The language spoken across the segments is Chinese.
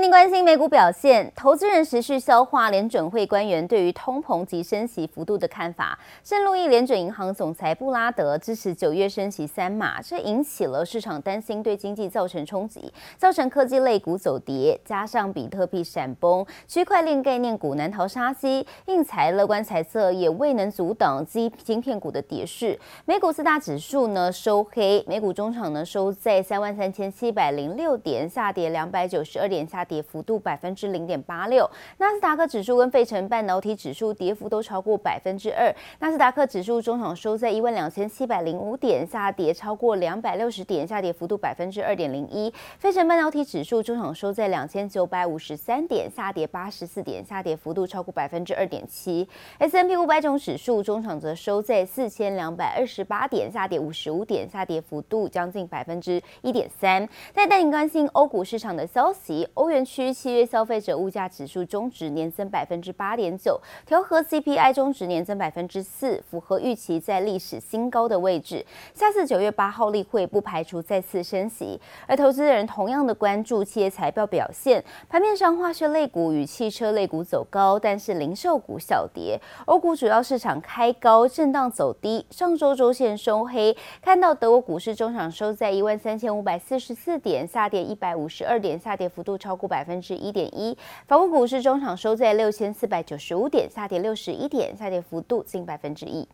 带您关心美股表现，投资人持续消化联准会官员对于通膨及升息幅度的看法。圣路易联准银行总裁布拉德支持九月升息三码，这引起了市场担心对经济造成冲击，造成科技类股走跌，加上比特币闪崩，区块链概念股难逃杀机，应材乐观猜测也未能阻挡基晶片股的跌势。美股四大指数呢收黑，美股中场呢收在三万三千七百零六点，下跌两百九十二点下。跌幅度百分之零点八六，纳斯达克指数跟费城半导体指数跌幅都超过百分之二。纳斯达克指数中场收在一万两千七百零五点，下跌超过两百六十点，下跌幅度百分之二点零一。费城半导体指数中场收在两千九百五十三点，下跌八十四点，下跌幅度超过百分之二点七。S&P 五百种指数中场则收在四千两百二十八点，下跌五十五点，下跌幅度将近百分之一点三。再带您关心欧股市场的消息，欧。元区七月消费者物价指数终值年增百分之八点九，调和 CPI 中值年增百分之四，符合预期在历史新高的位置。下次九月八号例会不排除再次升息，而投资人同样的关注企业财报表现。盘面上，化学类股与汽车类股走高，但是零售股小跌。欧股主要市场开高震荡走低，上周周线收黑。看到德国股市中场收在一万三千五百四十四点，下跌一百五十二点，下跌幅度超过百分之一点一，法国股市终场收在六千四百九十五点，下跌六十一点，下跌幅度近百分之一。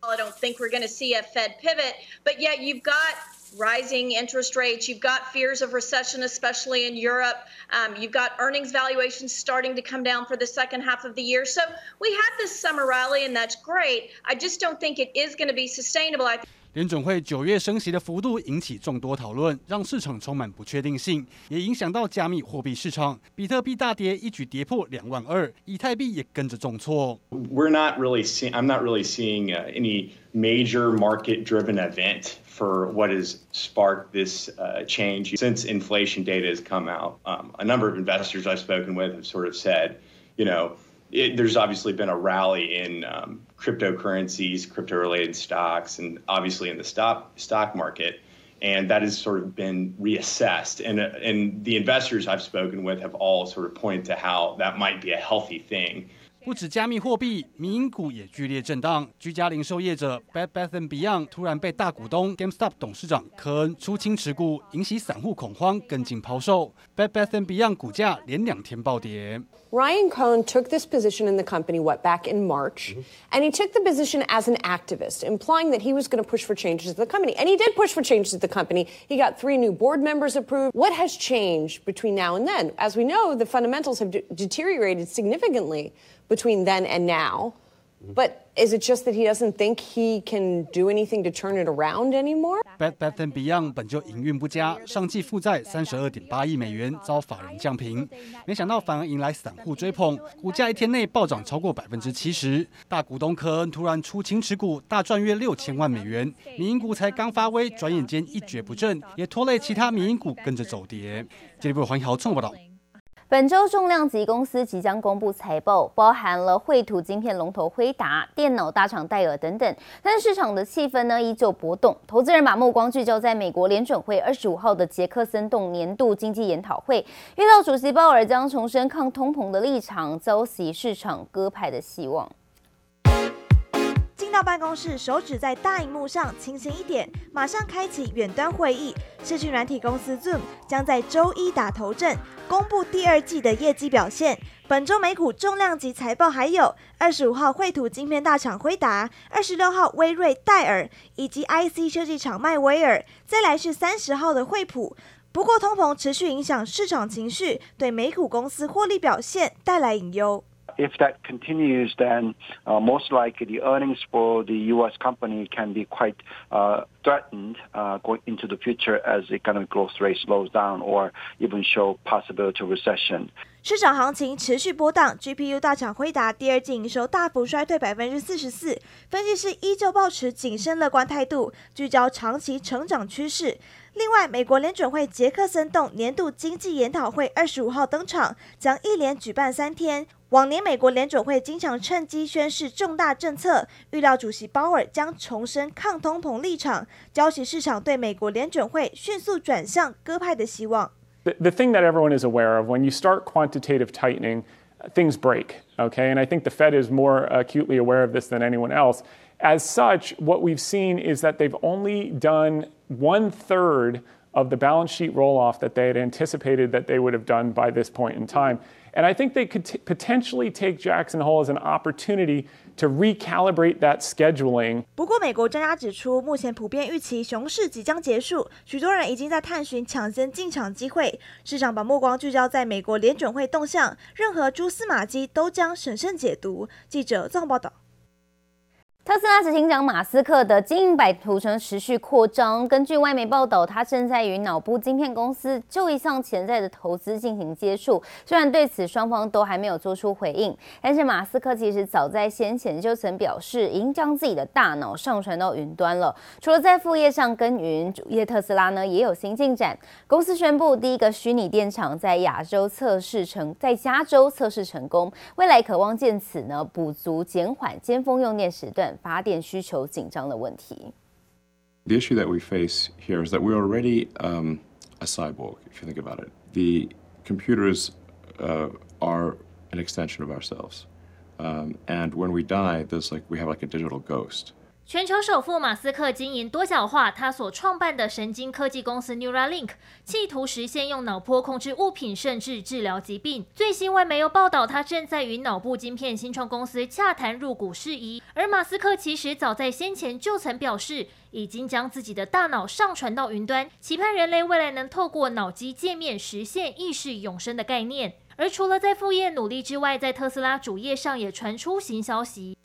I don't think we're going to see a Fed pivot, but yet you've got rising interest rates, you've got fears of recession, especially in Europe. Um, you've got earnings valuations starting to come down for the second half of the year. So we had this summer rally, and that's great. I just don't think it is going to be sustainable. I 联准会九月升息的幅度引起众多讨论，让市场充满不确定性，也影响到加密货币市场。比特币大跌，一举跌破两万二，以太币也跟着重挫。We're not really seeing. I'm not really seeing any major market-driven event for what has sparked this change since inflation data has come out. Um, a number of investors I've spoken with have sort of said, you know. It, there's obviously been a rally in um, cryptocurrencies, crypto-related stocks, and obviously in the stock stock market, and that has sort of been reassessed. And uh, and the investors I've spoken with have all sort of pointed to how that might be a healthy thing. 不止加密货币，民营股也剧烈震荡。居家零售业者 Bed Bath and Beyond 突然被大股东 GameStop 董事长科恩出清持股，引起散户恐慌，跟进抛售。Bed Bath and Beyond 股价连两天暴跌。Ryan Cohen took this position in the company, what, back in March, mm-hmm. and he took the position as an activist, implying that he was going to push for changes at the company. And he did push for changes at the company. He got three new board members approved. What has changed between now and then? As we know, the fundamentals have de- deteriorated significantly between then and now. But is it just that he doesn't think he can do anything to turn it around anymore? Bed Bath and Beyond 本就营运不佳，上季负债三十二点八亿美元，遭法人降平，没想到反而迎来散户追捧，股价一天内暴涨超过百分之七十。大股东科恩突然出清持股，大赚约六千万美元。民营股才刚发威，转眼间一蹶不振，也拖累其他民营股跟着走跌。接不部欢迎豪，冲报道。本周重量级公司即将公布财报，包含了绘图晶片龙头辉达、电脑大厂戴尔等等。但市场的气氛呢依旧波动，投资人把目光聚焦在美国联准会二十五号的杰克森洞年度经济研讨会，预料主席鲍尔将重申抗通膨的立场，遭袭市场割派的希望。办公室，手指在大荧幕上轻轻一点，马上开启远端会议。视讯软体公司 Zoom 将在周一打头阵，公布第二季的业绩表现。本周美股重量级财报还有：二十五号绘图晶片大厂辉达，二十六号威瑞戴尔，以及 IC 设计厂迈威尔。再来是三十号的惠普。不过，通膨持续影响市场情绪，对美股公司获利表现带来隐忧。If that continues, then uh, most likely the earnings for the U.S. company can be quite uh, threatened uh, going into the future as economic growth rate slows down or even show possibility of recession. 市场行情持续波荡，GPU 大厂辉达第二季营收大幅衰退百分之四十四，分析师依旧保持谨慎乐观态度，聚焦长期成长趋势。另外，美国联准会杰克森洞年度经济研讨会二十五号登场，将一连举办三天。往年美国联准会经常趁机宣示重大政策，预料主席鲍尔将重申抗通膨立场，浇熄市场对美国联准会迅速转向鸽派的希望。 the, the thing that everyone is aware of when you start quantitative tightening, things break, okay? And I think the Fed is more acutely aware of this than anyone else. As such, what we've seen is that they've only done one third of the balance sheet roll off that they had anticipated that they would have done by this point in time. And I think they could t- potentially take Jackson Hole as an opportunity to recalibrate that scheduling. 不过，美国专家指出，目前普遍预期熊市即将结束，许多人已经在探寻抢先进场机会。市场把目光聚焦在美国联准会动向，任何蛛丝马迹都将审慎解读。记者综合报道。特斯拉执行长马斯克的经营版图层持续扩张。根据外媒报道，他正在与脑部晶片公司就一项潜在的投资进行接触。虽然对此双方都还没有做出回应，但是马斯克其实早在先前就曾表示，已经将自己的大脑上传到云端了。除了在副业上耕耘，主业特斯拉呢也有新进展。公司宣布，第一个虚拟电厂在亚洲测试成，在加州测试成功，未来渴望借此呢补足减缓尖峰用电时段。发电需求紧张的问题。The issue that we face here is that we're already um, a cyborg, if you think about it. The computers uh, are an extension of ourselves. Um, and when we die, there's like, we have like a digital ghost. 全球首富马斯克经营多角化，他所创办的神经科技公司 Neuralink，企图实现用脑波控制物品，甚至治疗疾病。最新外媒有报道，他正在与脑部晶片新创公司洽谈入股事宜。而马斯克其实早在先前就曾表示，已经将自己的大脑上传到云端，期盼人类未来能透过脑机界面实现意识永生的概念。而除了在副业努力之外，在特斯拉主页上也传出新消息。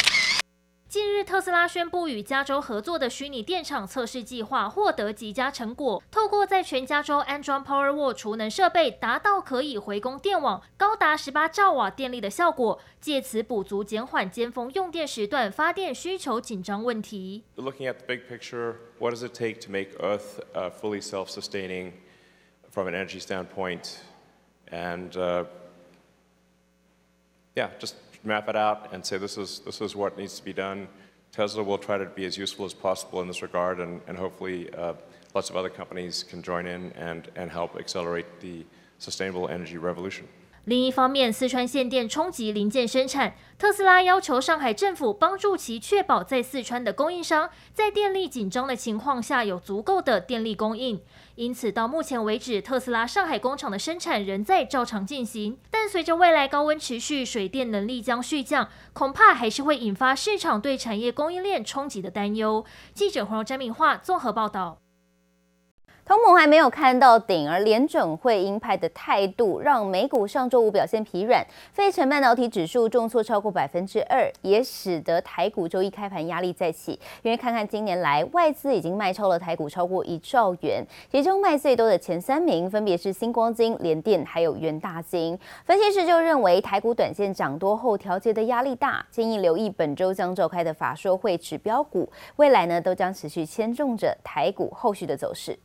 近日，特斯拉宣布与加州合作的虚拟电厂测试计划获得极佳成果。透过在全加州安装 Powerwall 储能设备，达到可以回供电网高达十八兆瓦电力的效果，借此补足减缓尖峰用电时段发电需求紧张问题。Looking at the big picture, what does it take to make Earth fully self-sustaining from an energy standpoint? And yeah, just map it out and say this is this is what needs to be done. Tesla will try to be as useful as possible in this regard, and, and hopefully uh, lots of other companies can join in and, and help accelerate the sustainable energy revolution. 另一方面，四川限电冲击零件生产，特斯拉要求上海政府帮助其确保在四川的供应商在电力紧张的情况下有足够的电力供应。因此，到目前为止，特斯拉上海工厂的生产仍在照常进行。但随着未来高温持续，水电能力将续降，恐怕还是会引发市场对产业供应链冲击的担忧。记者黄詹敏化综合报道。通膨还没有看到顶，而联准会鹰派的态度让美股上周五表现疲软，费城半导体指数重挫超过百分之二，也使得台股周一开盘压力再起。因为看看今年来外资已经卖超了台股超过一兆元，其中卖最多的前三名分别是新光金、联电还有元大金。分析师就认为台股短线涨多后调节的压力大，建议留意本周将召开的法说会指标股，未来呢都将持续牵动着台股后续的走势。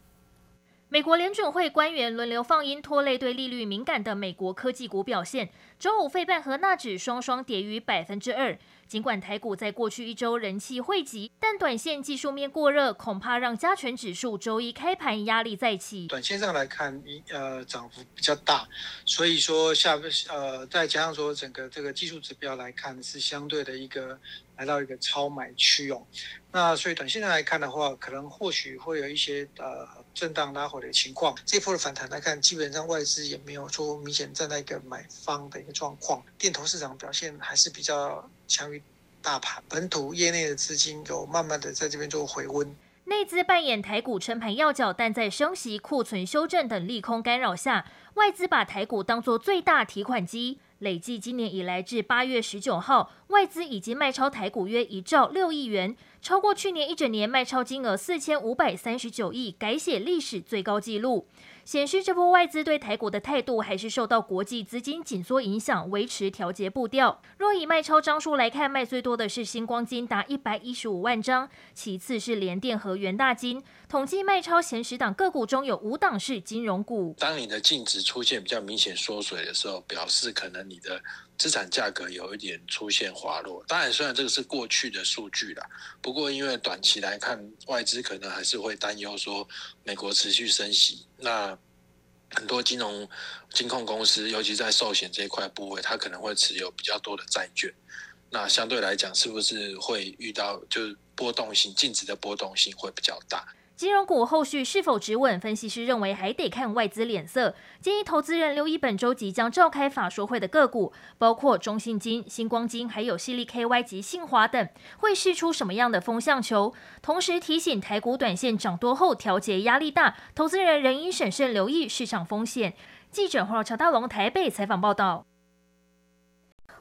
美国联准会官员轮流放鹰，拖累对利率敏感的美国科技股表现。周五，费半和纳指双双跌逾百分之二。尽管台股在过去一周人气汇集，但短线技术面过热，恐怕让加权指数周一开盘压力再起。短线上来看，呃，涨幅比较大，所以说下呃，再加上说整个这个技术指标来看，是相对的一个来到一个超买区哦。那所以短线上来看的话，可能或许会有一些呃震荡拉回的情况。这波的反弹来看，基本上外资也没有说明显站在一个买方的一个状况，电投市场表现还是比较强于大盘，本土业内的资金有慢慢的在这边做回温。内资扮演台股撑盘要角，但在升息、库存修正等利空干扰下，外资把台股当作最大提款机。累计今年以来至八月十九号，外资已经卖超台股约一兆六亿元，超过去年一整年卖超金额四千五百三十九亿，改写历史最高纪录。显示这波外资对台股的态度还是受到国际资金紧缩影响，维持调节步调。若以卖超张数来看，卖最多的是星光金达一百一十五万张，其次是联电和元大金。统计卖超前十档个股中有五档是金融股。当你的净值出现比较明显缩水的时候，表示可能你的资产价格有一点出现滑落。当然，虽然这个是过去的数据啦，不过因为短期来看，外资可能还是会担忧说美国持续升息。那很多金融金控公司，尤其在寿险这一块部位，它可能会持有比较多的债券。那相对来讲，是不是会遇到就是波动性、净值的波动性会比较大？金融股后续是否止稳？分析师认为还得看外资脸色，建议投资人留意本周即将召开法说会的个股，包括中信金、新光金，还有矽力 KY 及信华等，会试出什么样的风向球？同时提醒台股短线涨多后调节压力大，投资人仍应审慎留意市场风险。记者黄乔大龙台北采访报道。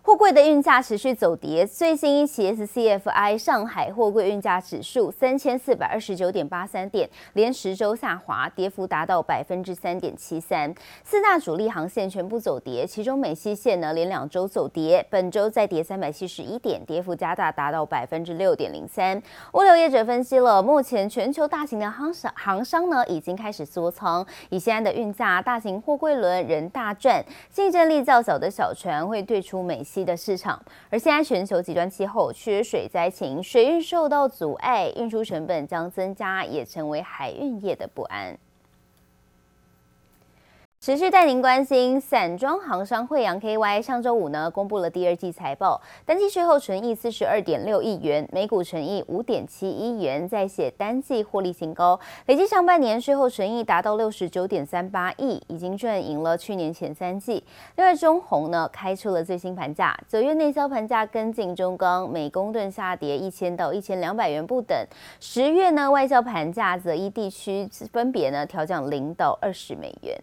货柜的运价持续走跌，最新一期 SCFI 上海货柜运价指数三千四百二十九点八三点，连十周下滑，跌幅达到百分之三点七三。四大主力航线全部走跌，其中美西线呢连两周走跌，本周再跌三百七十一点，跌幅加大达到百分之六点零三。物流业者分析了，目前全球大型的航商航商呢已经开始缩仓，以现在的运价，大型货柜轮仍大赚，竞争力较小的小船会退出美西的市场，而现在全球极端气候、缺水灾情，水运受到阻碍，运输成本将增加，也成为海运业的不安。持续带您关心散装航商慧洋 KY 上周五呢公布了第二季财报，单季税后纯益四十二点六亿元，每股纯益五点七一元，再写单季获利新高，累计上半年税后纯益达到六十九点三八亿，已经赚赢了去年前三季。六月中红呢开出了最新盘价，九月内销盘价跟进中钢，每公吨下跌一千到一千两百元不等。十月呢外销盘价则依地区分别呢调降零到二十美元。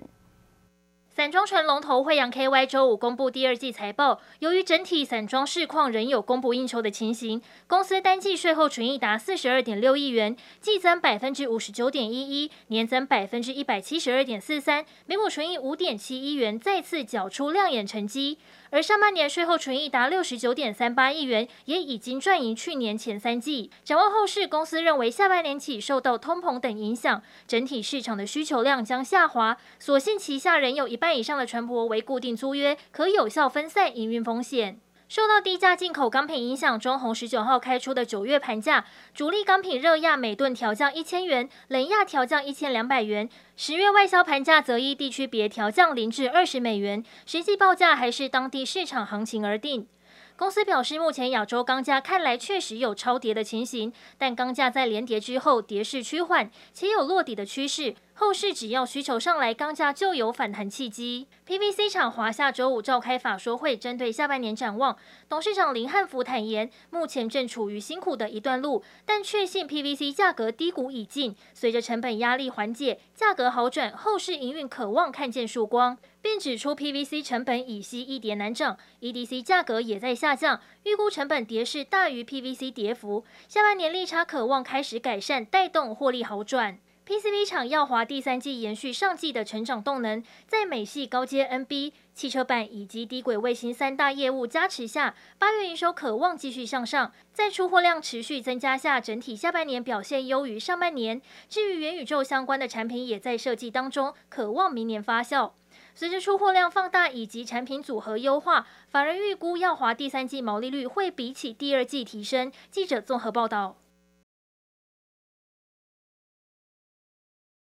散装船龙头慧洋 KY 周五公布第二季财报，由于整体散装市况仍有供不应求的情形，公司单季税后纯益达四十二点六亿元，季增百分之五十九点一一，年增百分之一百七十二点四三，每股纯益五点七一元，再次缴出亮眼成绩。而上半年税后纯益达六十九点三八亿元，也已经赚赢去年前三季。展望后市，公司认为下半年起受到通膨等影响，整体市场的需求量将下滑。所幸旗下仍有一半半以上的船舶为固定租约，可有效分散营运风险。受到低价进口钢品影响，中红十九号开出的九月盘价，主力钢品热轧每吨调降一千元，冷轧调降一千两百元。十月外销盘价则依地区别调降零至二十美元，实际报价还是当地市场行情而定。公司表示，目前亚洲钢价看来确实有超跌的情形，但钢价在连跌之后跌势趋缓，且有落底的趋势。后市只要需求上来，钢价就有反弹契机。PVC 厂华夏周五召开法说会，针对下半年展望，董事长林汉福坦言，目前正处于辛苦的一段路，但确信 PVC 价格低谷已尽，随着成本压力缓解，价格好转，后市营运可望看见曙光。并指出，PVC 成本已息一跌难涨，EDC 价格也在下降，预估成本跌势大于 PVC 跌幅，下半年利差渴望开始改善，带动获利好转。PCB 厂耀华第三季延续上季的成长动能，在美系高阶 NB、汽车板以及低轨卫星三大业务加持下，八月营收可望继续向上，在出货量持续增加下，整体下半年表现优于上半年。至于元宇宙相关的产品也在设计当中，可望明年发酵。随着出货量放大以及产品组合优化，法人预估耀华第三季毛利率会比起第二季提升。记者综合报道。